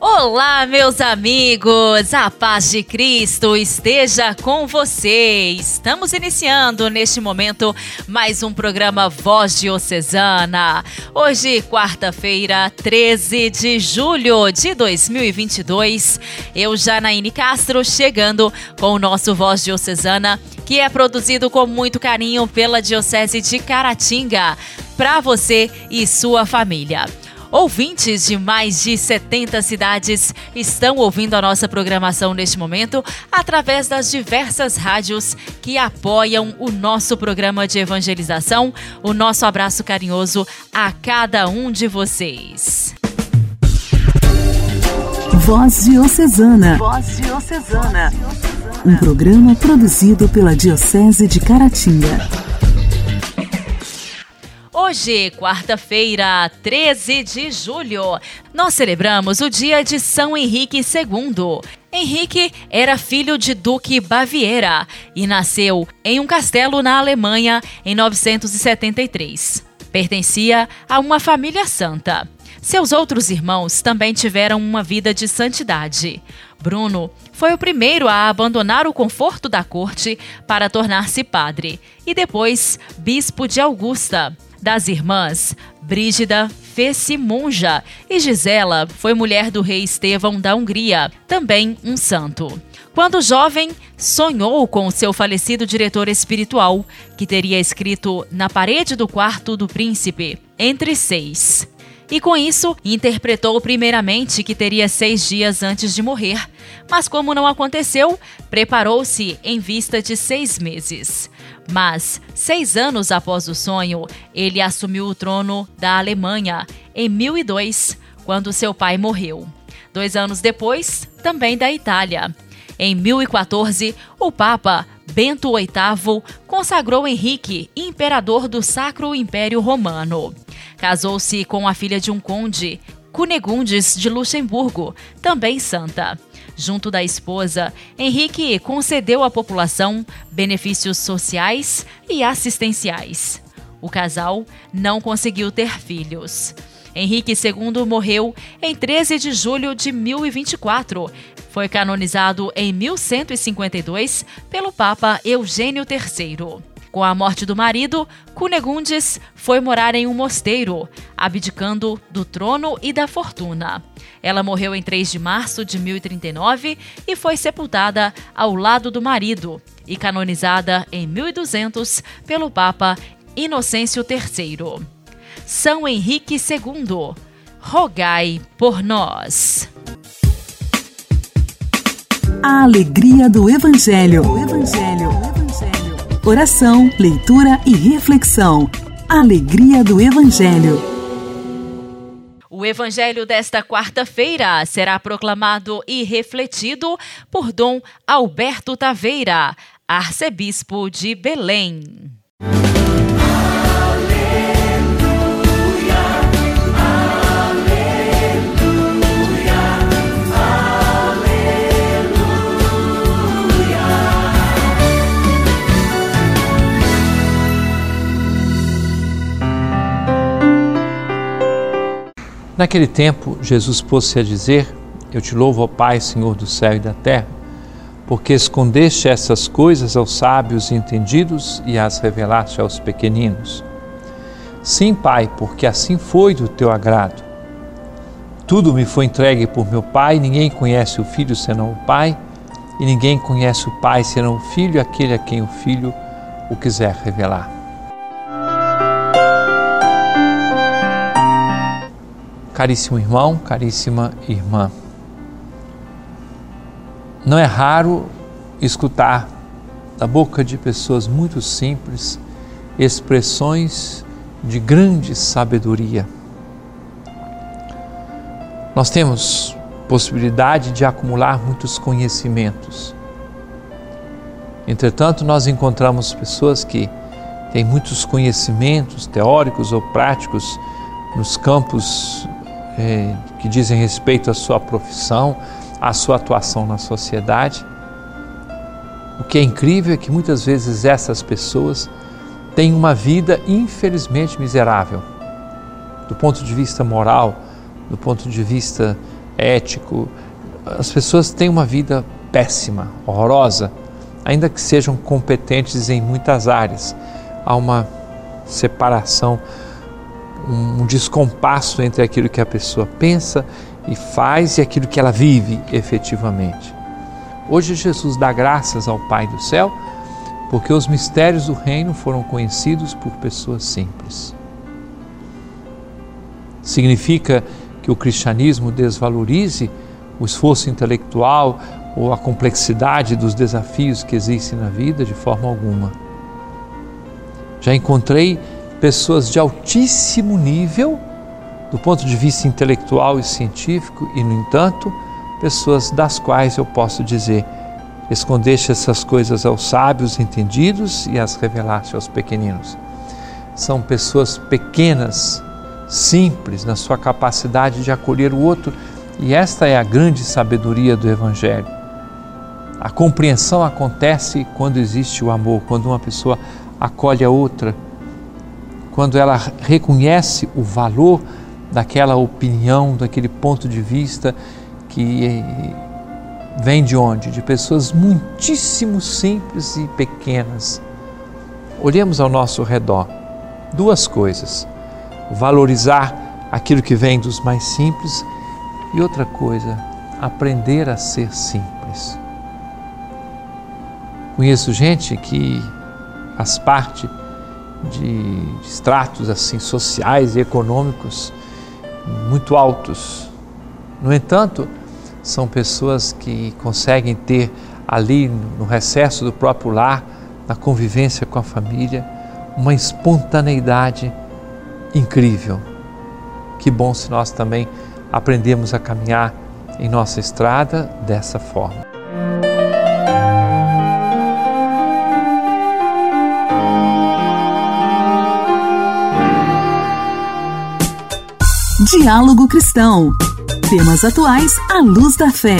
Olá, meus amigos! A paz de Cristo esteja com você! Estamos iniciando neste momento mais um programa Voz Diocesana. Hoje, quarta-feira, 13 de julho de 2022. Eu, Janaíne Castro, chegando com o nosso Voz Diocesana, que é produzido com muito carinho pela Diocese de Caratinga, para você e sua família. Ouvintes de mais de 70 cidades estão ouvindo a nossa programação neste momento através das diversas rádios que apoiam o nosso programa de evangelização. O nosso abraço carinhoso a cada um de vocês. Voz Diocesana. Voz Diocesana. Um programa produzido pela Diocese de Caratinga. Hoje, quarta-feira, 13 de julho, nós celebramos o dia de São Henrique II. Henrique era filho de Duque Baviera e nasceu em um castelo na Alemanha em 973. Pertencia a uma família santa. Seus outros irmãos também tiveram uma vida de santidade. Bruno foi o primeiro a abandonar o conforto da corte para tornar-se padre e depois bispo de Augusta das irmãs, Brígida fez-se monja e Gisela foi mulher do rei Estevão da Hungria, também um santo. Quando jovem, sonhou com seu falecido diretor espiritual, que teria escrito na parede do quarto do príncipe, entre seis. E com isso, interpretou primeiramente que teria seis dias antes de morrer, mas como não aconteceu, preparou-se em vista de seis meses. Mas, seis anos após o sonho, ele assumiu o trono da Alemanha, em 1002, quando seu pai morreu. Dois anos depois, também da Itália. Em 1014, o Papa Bento VIII consagrou Henrique imperador do Sacro Império Romano. Casou-se com a filha de um conde, Cunegundes de Luxemburgo, também santa. Junto da esposa, Henrique concedeu à população benefícios sociais e assistenciais. O casal não conseguiu ter filhos. Henrique II morreu em 13 de julho de 1024. Foi canonizado em 1152 pelo Papa Eugênio III. Com a morte do marido, Cunegundes foi morar em um mosteiro, abdicando do trono e da fortuna. Ela morreu em 3 de março de 1039 e foi sepultada ao lado do marido e canonizada em 1200 pelo Papa Inocêncio III. São Henrique II, rogai por nós. A alegria do Evangelho. O Evangelho. O Evangelho. Oração, leitura e reflexão. Alegria do Evangelho. O Evangelho desta quarta-feira será proclamado e refletido por Dom Alberto Taveira, arcebispo de Belém. Naquele tempo, Jesus pôs-se a dizer: Eu te louvo, ó Pai, Senhor do céu e da terra, porque escondeste essas coisas aos sábios e entendidos e as revelaste aos pequeninos. Sim, Pai, porque assim foi do teu agrado. Tudo me foi entregue por meu Pai, ninguém conhece o Filho senão o Pai, e ninguém conhece o Pai senão o Filho, aquele a quem o Filho o quiser revelar. Caríssimo irmão, caríssima irmã, não é raro escutar da boca de pessoas muito simples expressões de grande sabedoria. Nós temos possibilidade de acumular muitos conhecimentos. Entretanto, nós encontramos pessoas que têm muitos conhecimentos teóricos ou práticos nos campos é, que dizem respeito à sua profissão, à sua atuação na sociedade. O que é incrível é que muitas vezes essas pessoas têm uma vida infelizmente miserável, do ponto de vista moral, do ponto de vista ético. As pessoas têm uma vida péssima, horrorosa, ainda que sejam competentes em muitas áreas. Há uma separação, um descompasso entre aquilo que a pessoa pensa e faz e aquilo que ela vive efetivamente. Hoje Jesus dá graças ao Pai do céu porque os mistérios do reino foram conhecidos por pessoas simples. Significa que o cristianismo desvalorize o esforço intelectual ou a complexidade dos desafios que existem na vida de forma alguma. Já encontrei pessoas de altíssimo nível do ponto de vista intelectual e científico e, no entanto, pessoas das quais eu posso dizer: escondeste essas coisas aos sábios entendidos e as revelaste aos pequeninos. São pessoas pequenas, simples na sua capacidade de acolher o outro, e esta é a grande sabedoria do Evangelho. A compreensão acontece quando existe o amor, quando uma pessoa acolhe a outra, quando ela reconhece o valor daquela opinião, daquele ponto de vista que vem de onde? De pessoas muitíssimo simples e pequenas. Olhemos ao nosso redor. Duas coisas: valorizar aquilo que vem dos mais simples e outra coisa, aprender a ser simples. Conheço gente que faz parte de estratos assim sociais e econômicos muito altos. No entanto, são pessoas que conseguem ter ali no recesso do próprio lar, na convivência com a família, uma espontaneidade incrível. Que bom se nós também aprendemos a caminhar em nossa estrada dessa forma. Diálogo Cristão. Temas atuais à luz da fé.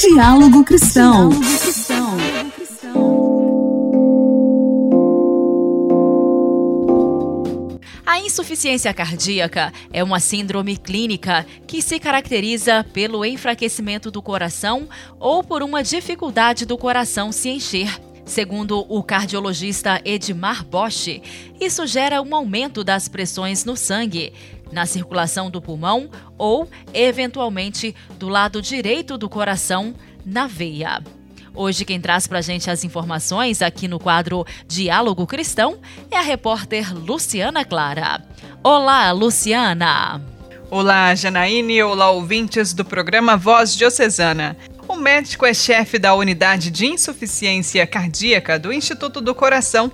Diálogo Cristão. A insuficiência cardíaca é uma síndrome clínica que se caracteriza pelo enfraquecimento do coração ou por uma dificuldade do coração se encher. Segundo o cardiologista Edmar Bosch, isso gera um aumento das pressões no sangue, na circulação do pulmão ou, eventualmente, do lado direito do coração, na veia. Hoje quem traz para a gente as informações aqui no quadro Diálogo Cristão é a repórter Luciana Clara. Olá, Luciana! Olá, Janaíne, olá ouvintes do programa Voz Diocesana. Médico é chefe da unidade de insuficiência cardíaca do Instituto do Coração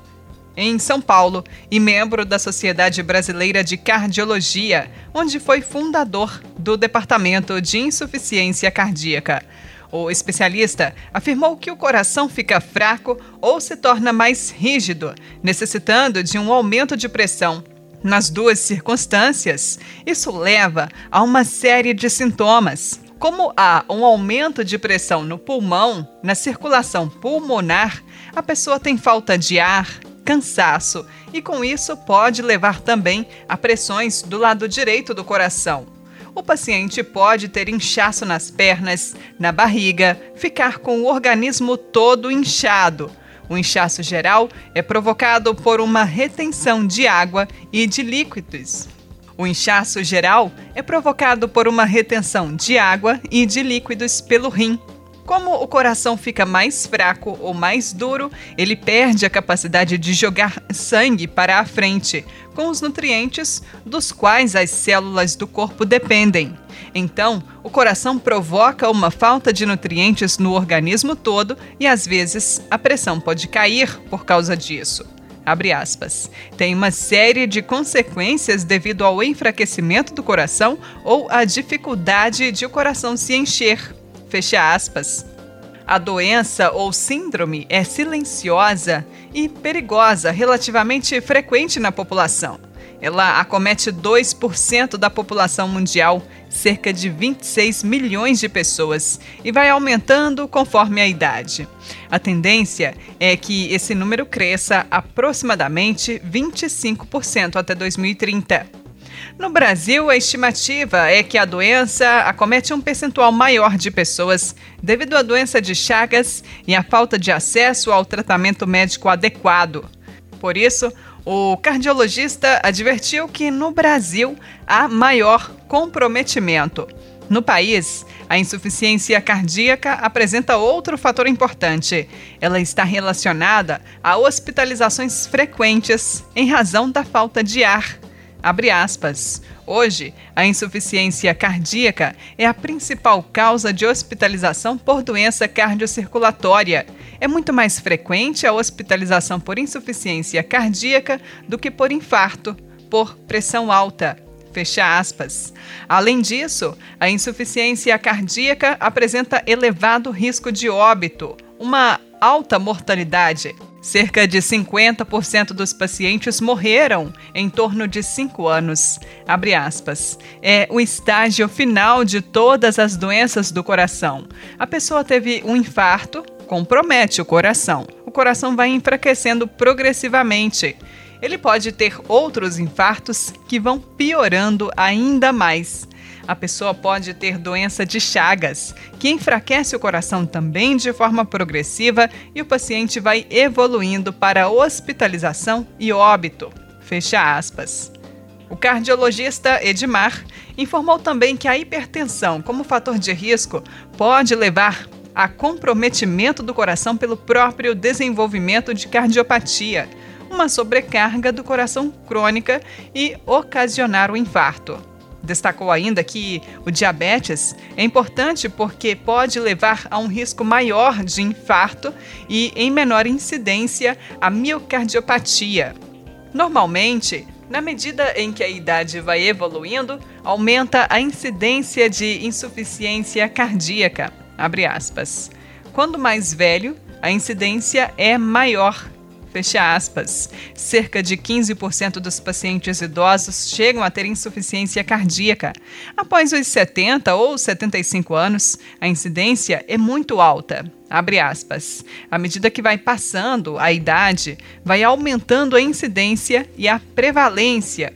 em São Paulo, e membro da Sociedade Brasileira de Cardiologia, onde foi fundador do Departamento de Insuficiência Cardíaca. O especialista afirmou que o coração fica fraco ou se torna mais rígido, necessitando de um aumento de pressão. Nas duas circunstâncias, isso leva a uma série de sintomas, como há um aumento de pressão no pulmão, na circulação pulmonar, a pessoa tem falta de ar, cansaço e, com isso, pode levar também a pressões do lado direito do coração. O paciente pode ter inchaço nas pernas, na barriga, ficar com o organismo todo inchado. O inchaço geral é provocado por uma retenção de água e de líquidos. O inchaço geral é provocado por uma retenção de água e de líquidos pelo rim, como o coração fica mais fraco ou mais duro, ele perde a capacidade de jogar sangue para a frente, com os nutrientes dos quais as células do corpo dependem. Então, o coração provoca uma falta de nutrientes no organismo todo e às vezes a pressão pode cair por causa disso. Abre aspas. Tem uma série de consequências devido ao enfraquecimento do coração ou à dificuldade de o coração se encher. Fecha aspas. A doença ou síndrome é silenciosa e perigosa, relativamente frequente na população. Ela acomete 2% da população mundial, cerca de 26 milhões de pessoas, e vai aumentando conforme a idade. A tendência é que esse número cresça aproximadamente 25% até 2030. No Brasil, a estimativa é que a doença acomete um percentual maior de pessoas devido à doença de Chagas e à falta de acesso ao tratamento médico adequado. Por isso, o cardiologista advertiu que no Brasil há maior comprometimento. No país, a insuficiência cardíaca apresenta outro fator importante. Ela está relacionada a hospitalizações frequentes em razão da falta de ar. Abre aspas. Hoje, a insuficiência cardíaca é a principal causa de hospitalização por doença cardiocirculatória. É muito mais frequente a hospitalização por insuficiência cardíaca do que por infarto, por pressão alta. Fecha aspas. Além disso, a insuficiência cardíaca apresenta elevado risco de óbito, uma alta mortalidade Cerca de 50% dos pacientes morreram em torno de 5 anos. É o estágio final de todas as doenças do coração. A pessoa teve um infarto, compromete o coração. O coração vai enfraquecendo progressivamente. Ele pode ter outros infartos que vão piorando ainda mais a pessoa pode ter doença de Chagas, que enfraquece o coração também de forma progressiva e o paciente vai evoluindo para hospitalização e óbito. Fecha aspas. O cardiologista Edmar informou também que a hipertensão, como fator de risco, pode levar a comprometimento do coração pelo próprio desenvolvimento de cardiopatia, uma sobrecarga do coração crônica e ocasionar o infarto. Destacou ainda que o diabetes é importante porque pode levar a um risco maior de infarto e, em menor incidência, a miocardiopatia. Normalmente, na medida em que a idade vai evoluindo, aumenta a incidência de insuficiência cardíaca. Quando mais velho, a incidência é maior Fecha aspas. Cerca de 15% dos pacientes idosos chegam a ter insuficiência cardíaca. Após os 70 ou 75 anos, a incidência é muito alta. Abre aspas. À medida que vai passando a idade, vai aumentando a incidência e a prevalência.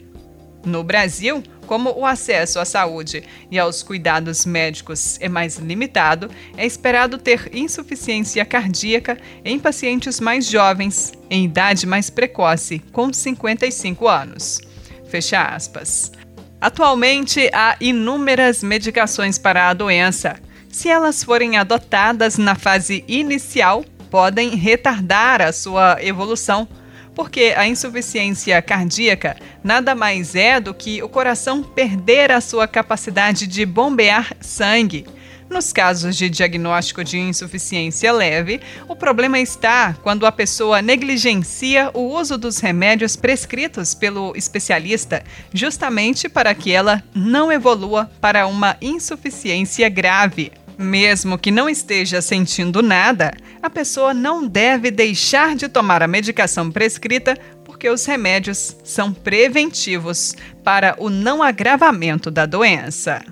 No Brasil, como o acesso à saúde e aos cuidados médicos é mais limitado, é esperado ter insuficiência cardíaca em pacientes mais jovens, em idade mais precoce, com 55 anos. Fecha aspas. Atualmente, há inúmeras medicações para a doença. Se elas forem adotadas na fase inicial, podem retardar a sua evolução porque a insuficiência cardíaca nada mais é do que o coração perder a sua capacidade de bombear sangue. Nos casos de diagnóstico de insuficiência leve, o problema está quando a pessoa negligencia o uso dos remédios prescritos pelo especialista, justamente para que ela não evolua para uma insuficiência grave. Mesmo que não esteja sentindo nada, a pessoa não deve deixar de tomar a medicação prescrita porque os remédios são preventivos para o não agravamento da doença.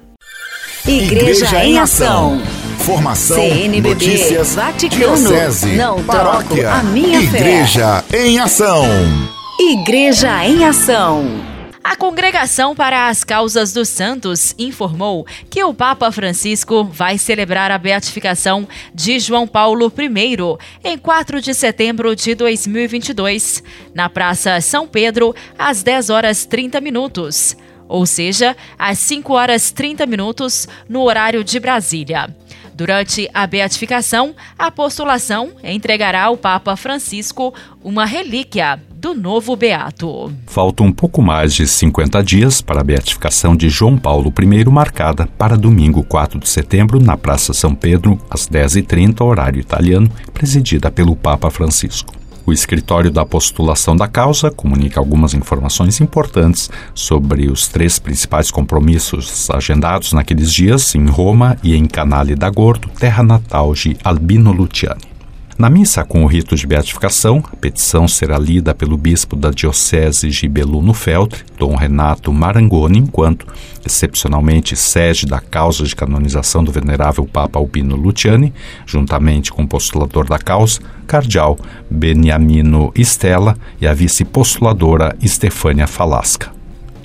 Igreja, Igreja em Ação. Formação, CNBB, notícias, Vaticano, diocese, não paróquia, a minha Igreja fé. em Ação. Igreja em Ação. A Congregação para as Causas dos Santos informou que o Papa Francisco vai celebrar a beatificação de João Paulo I em 4 de setembro de 2022, na Praça São Pedro, às 10 horas 30 minutos, ou seja, às 5 horas 30 minutos no horário de Brasília. Durante a beatificação, a postulação entregará ao Papa Francisco uma relíquia do novo beato. Faltam um pouco mais de 50 dias para a beatificação de João Paulo I, marcada para domingo 4 de setembro, na Praça São Pedro, às 10h30, horário italiano, presidida pelo Papa Francisco. O escritório da postulação da causa comunica algumas informações importantes sobre os três principais compromissos agendados naqueles dias em Roma e em Canale da Gordo, terra natal de Albino Luciani. Na missa com o rito de beatificação, a petição será lida pelo bispo da Diocese de Beluno Feltre, Dom Renato Marangoni, enquanto, excepcionalmente, sede da causa de canonização do venerável Papa Albino Luciani, juntamente com o postulador da causa, cardeal Beniamino Stella e a vice-postuladora Estefânia Falasca.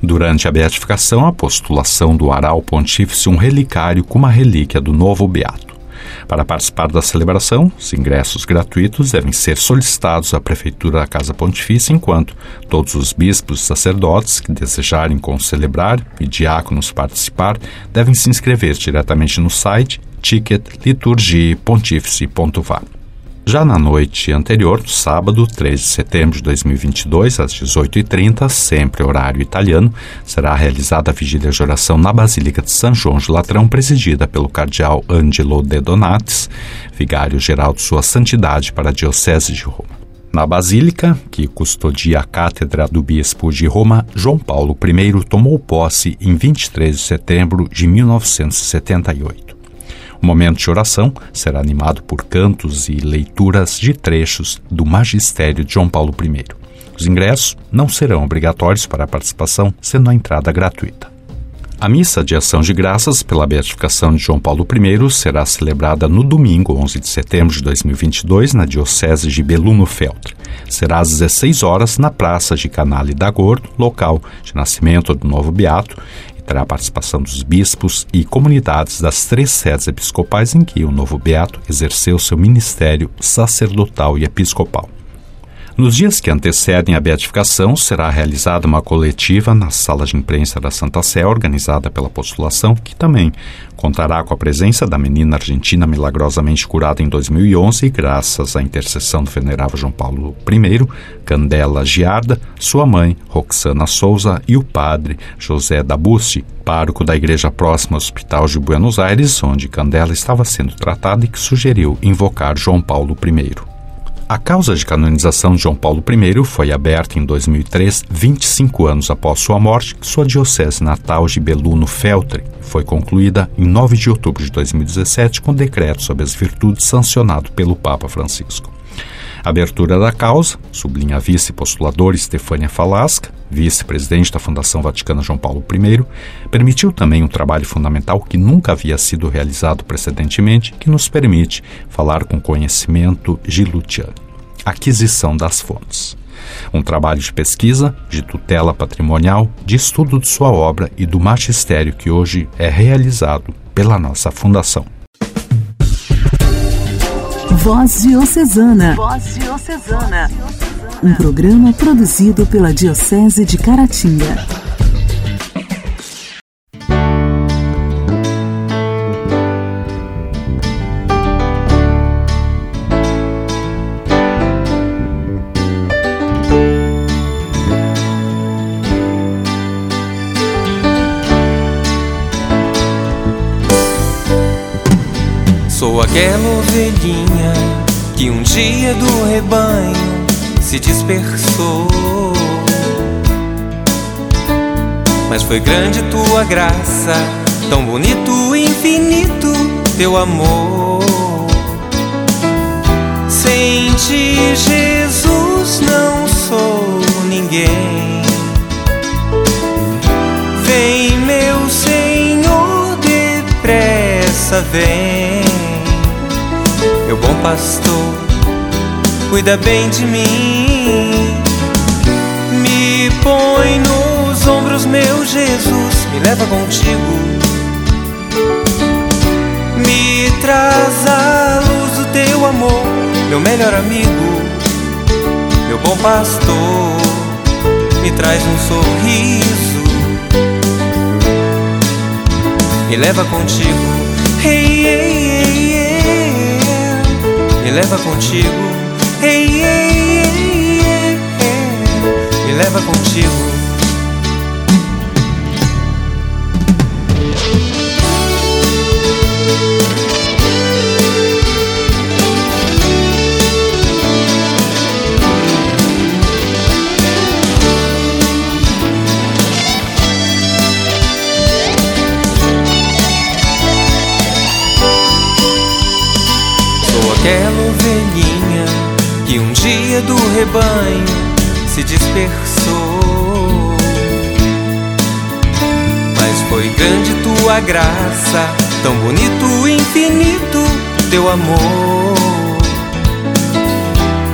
Durante a beatificação, a postulação doará ao pontífice um relicário com uma relíquia do novo beato. Para participar da celebração, os ingressos gratuitos devem ser solicitados à Prefeitura da Casa Pontifícia, enquanto todos os bispos e sacerdotes que desejarem concelebrar e diáconos participar devem se inscrever diretamente no site ticketliturgiepontifice.va. Já na noite anterior, sábado, 3 de setembro de 2022, às 18h30, sempre horário italiano, será realizada a vigília de oração na Basílica de São João de Latrão, presidida pelo cardeal Angelo De Donatis, vigário-geral de Sua Santidade para a Diocese de Roma. Na Basílica, que custodia a cátedra do bispo de Roma, João Paulo I tomou posse em 23 de setembro de 1978. O momento de oração será animado por cantos e leituras de trechos do Magistério de João Paulo I. Os ingressos não serão obrigatórios para a participação, sendo a entrada gratuita. A missa de ação de graças pela beatificação de João Paulo I será celebrada no domingo, 11 de setembro de 2022, na Diocese de Beluno Feltre. Será às 16 horas na Praça de Canale da Gordo, local de nascimento do novo beato, terá a participação dos bispos e comunidades das três sedes episcopais em que o novo beato exerceu seu ministério sacerdotal e episcopal. Nos dias que antecedem a beatificação, será realizada uma coletiva na sala de imprensa da Santa Sé, organizada pela postulação, que também contará com a presença da menina argentina milagrosamente curada em 2011, graças à intercessão do venerável João Paulo I, Candela Giarda, sua mãe, Roxana Souza, e o padre José Dabucci, pároco da igreja próxima ao Hospital de Buenos Aires, onde Candela estava sendo tratada e que sugeriu invocar João Paulo I. A causa de canonização de João Paulo I foi aberta em 2003, 25 anos após sua morte, sua diocese natal de Beluno Feltre foi concluída em 9 de outubro de 2017 com decreto sobre as virtudes sancionado pelo Papa Francisco. A abertura da causa, sublinha a vice-postuladora Estefânia Falasca, vice-presidente da Fundação Vaticana João Paulo I, permitiu também um trabalho fundamental que nunca havia sido realizado precedentemente, que nos permite falar com conhecimento gilutiano. Aquisição das fontes. Um trabalho de pesquisa, de tutela patrimonial, de estudo de sua obra e do magistério que hoje é realizado pela nossa fundação. Voz Diocesana. Voz Diocesana. Um programa produzido pela Diocese de Caratinga. Se dispersou. Mas foi grande tua graça, tão bonito infinito teu amor. Sem ti, Jesus, não sou ninguém. Vem, meu Senhor, depressa vem meu bom pastor, cuida bem de mim. Me põe nos ombros, meu Jesus, me leva contigo. Me traz a luz do teu amor, meu melhor amigo, meu bom pastor, me traz um sorriso. Me leva contigo, hey, hey, me leva contigo. Hey, hey, hey, me leva contigo. Do rebanho se dispersou. Mas foi grande tua graça, tão bonito, infinito teu amor.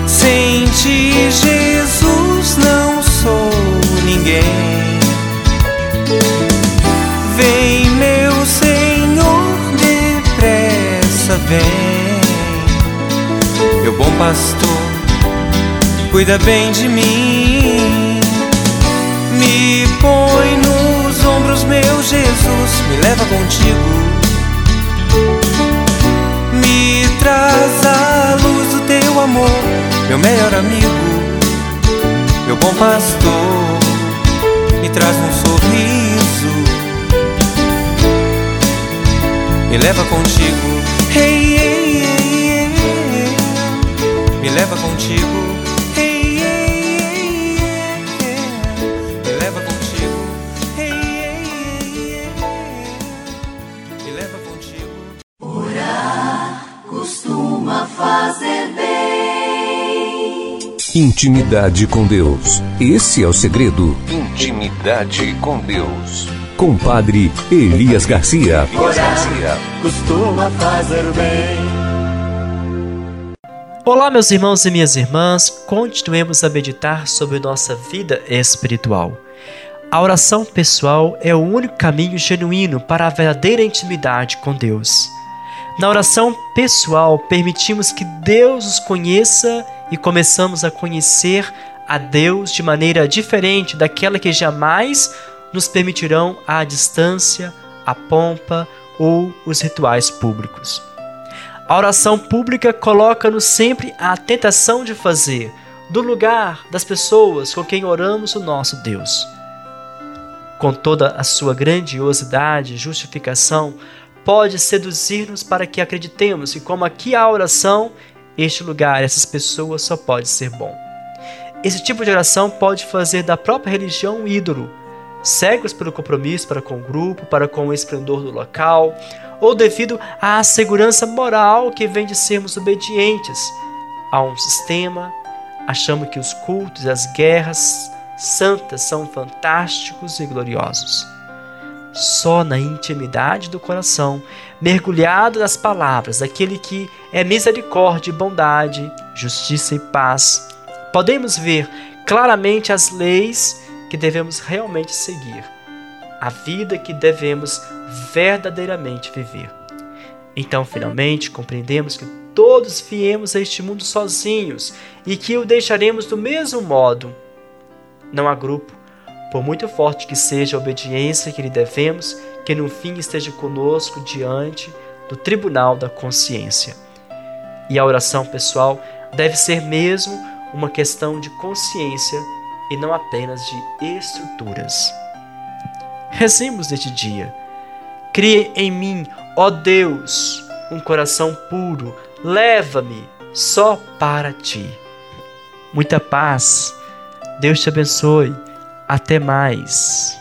Sem ti, Jesus, não sou ninguém. Vem, meu Senhor, depressa vem. Meu bom pastor, cuida bem de mim. Me põe nos ombros, meu Jesus, me leva contigo. Me traz a luz do teu amor, meu melhor amigo, meu bom pastor. Me traz um sorriso, me leva contigo. Hey, hey, hey. Me leva contigo. Intimidade com Deus. Esse é o segredo. Intimidade com Deus. Com Padre Elias Garcia. costuma fazer bem. Olá, meus irmãos e minhas irmãs, continuemos a meditar sobre nossa vida espiritual. A oração pessoal é o único caminho genuíno para a verdadeira intimidade com Deus. Na oração pessoal, permitimos que Deus os conheça e começamos a conhecer a Deus de maneira diferente daquela que jamais nos permitirão a distância, a pompa ou os rituais públicos. A oração pública coloca-nos sempre a tentação de fazer do lugar das pessoas com quem oramos o nosso Deus. Com toda a sua grandiosidade e justificação, pode seduzir-nos para que acreditemos que, como aqui há oração, este lugar, essas pessoas só pode ser bom. Esse tipo de oração pode fazer da própria religião um ídolo, cegos pelo compromisso para com o grupo, para com o esplendor do local, ou devido à segurança moral que vem de sermos obedientes a um sistema, achamos que os cultos e as guerras santas são fantásticos e gloriosos. Só na intimidade do coração, mergulhado nas palavras daquele que é misericórdia bondade, justiça e paz, podemos ver claramente as leis que devemos realmente seguir, a vida que devemos verdadeiramente viver. Então, finalmente, compreendemos que todos viemos a este mundo sozinhos e que o deixaremos do mesmo modo. Não há grupo, por muito forte que seja a obediência que lhe devemos, que no fim esteja conosco diante do tribunal da consciência. E a oração pessoal deve ser mesmo uma questão de consciência e não apenas de estruturas. Rezemos neste dia. Cria em mim, ó Deus, um coração puro, leva-me só para ti. Muita paz. Deus te abençoe. Até mais.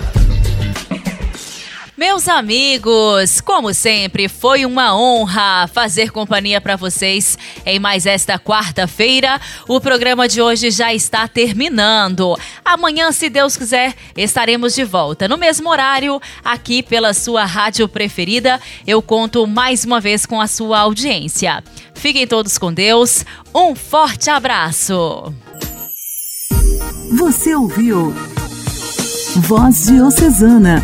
Meus amigos, como sempre, foi uma honra fazer companhia para vocês em mais esta quarta-feira. O programa de hoje já está terminando. Amanhã, se Deus quiser, estaremos de volta no mesmo horário, aqui pela sua rádio preferida. Eu conto mais uma vez com a sua audiência. Fiquem todos com Deus. Um forte abraço. Você ouviu Voz Diocesana,